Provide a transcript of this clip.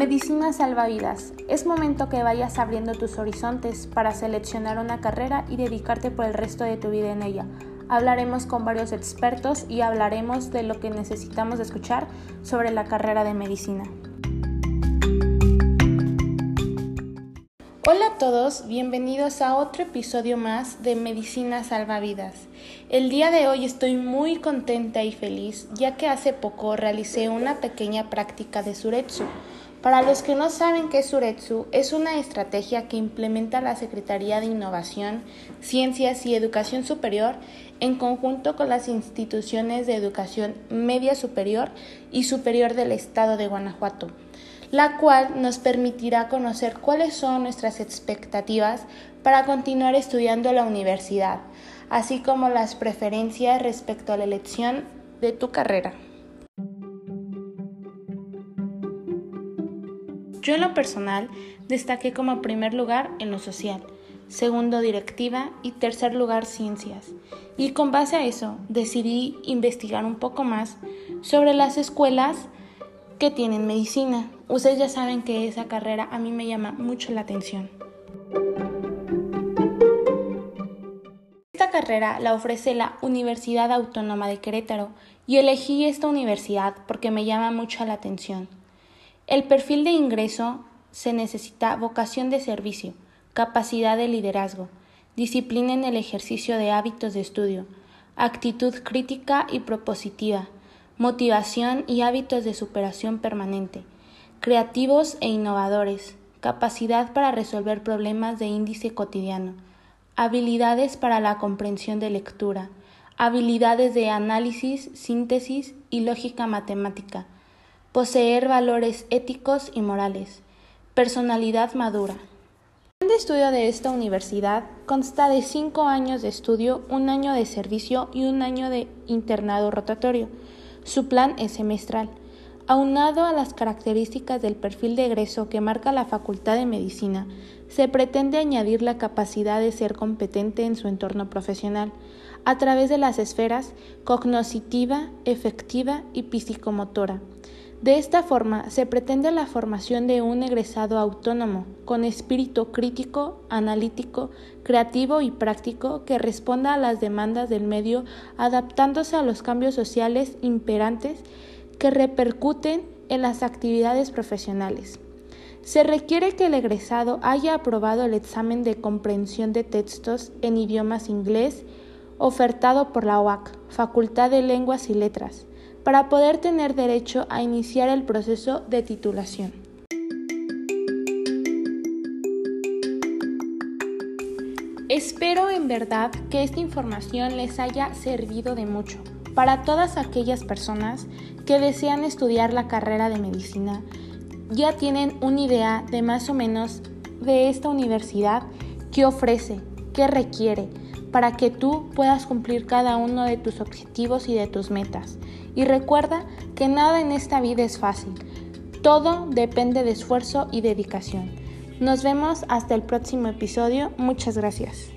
Medicina salva vidas. Es momento que vayas abriendo tus horizontes para seleccionar una carrera y dedicarte por el resto de tu vida en ella. Hablaremos con varios expertos y hablaremos de lo que necesitamos escuchar sobre la carrera de medicina. Hola a todos, bienvenidos a otro episodio más de Medicina Salvavidas. El día de hoy estoy muy contenta y feliz ya que hace poco realicé una pequeña práctica de Suretsu. Para los que no saben qué es Suretsu, es una estrategia que implementa la Secretaría de Innovación, Ciencias y Educación Superior en conjunto con las instituciones de educación media superior y superior del Estado de Guanajuato la cual nos permitirá conocer cuáles son nuestras expectativas para continuar estudiando la universidad, así como las preferencias respecto a la elección de tu carrera. Yo en lo personal destaqué como primer lugar en lo social, segundo directiva y tercer lugar ciencias. Y con base a eso decidí investigar un poco más sobre las escuelas que tienen medicina. Ustedes ya saben que esa carrera a mí me llama mucho la atención. Esta carrera la ofrece la Universidad Autónoma de Querétaro y elegí esta universidad porque me llama mucho la atención. El perfil de ingreso se necesita vocación de servicio, capacidad de liderazgo, disciplina en el ejercicio de hábitos de estudio, actitud crítica y propositiva, motivación y hábitos de superación permanente, creativos e innovadores, capacidad para resolver problemas de índice cotidiano, habilidades para la comprensión de lectura, habilidades de análisis, síntesis y lógica matemática, poseer valores éticos y morales, personalidad madura. El plan de estudio de esta universidad consta de cinco años de estudio, un año de servicio y un año de internado rotatorio. Su plan es semestral. Aunado a las características del perfil de egreso que marca la Facultad de Medicina, se pretende añadir la capacidad de ser competente en su entorno profesional a través de las esferas cognoscitiva, efectiva y psicomotora. De esta forma, se pretende la formación de un egresado autónomo, con espíritu crítico, analítico, creativo y práctico que responda a las demandas del medio adaptándose a los cambios sociales imperantes que repercuten en las actividades profesionales. Se requiere que el egresado haya aprobado el examen de comprensión de textos en idiomas inglés ofertado por la OAC, Facultad de Lenguas y Letras, para poder tener derecho a iniciar el proceso de titulación. Espero en verdad que esta información les haya servido de mucho para todas aquellas personas que desean estudiar la carrera de medicina. Ya tienen una idea de más o menos de esta universidad, qué ofrece, qué requiere, para que tú puedas cumplir cada uno de tus objetivos y de tus metas. Y recuerda que nada en esta vida es fácil. Todo depende de esfuerzo y dedicación. Nos vemos hasta el próximo episodio. Muchas gracias.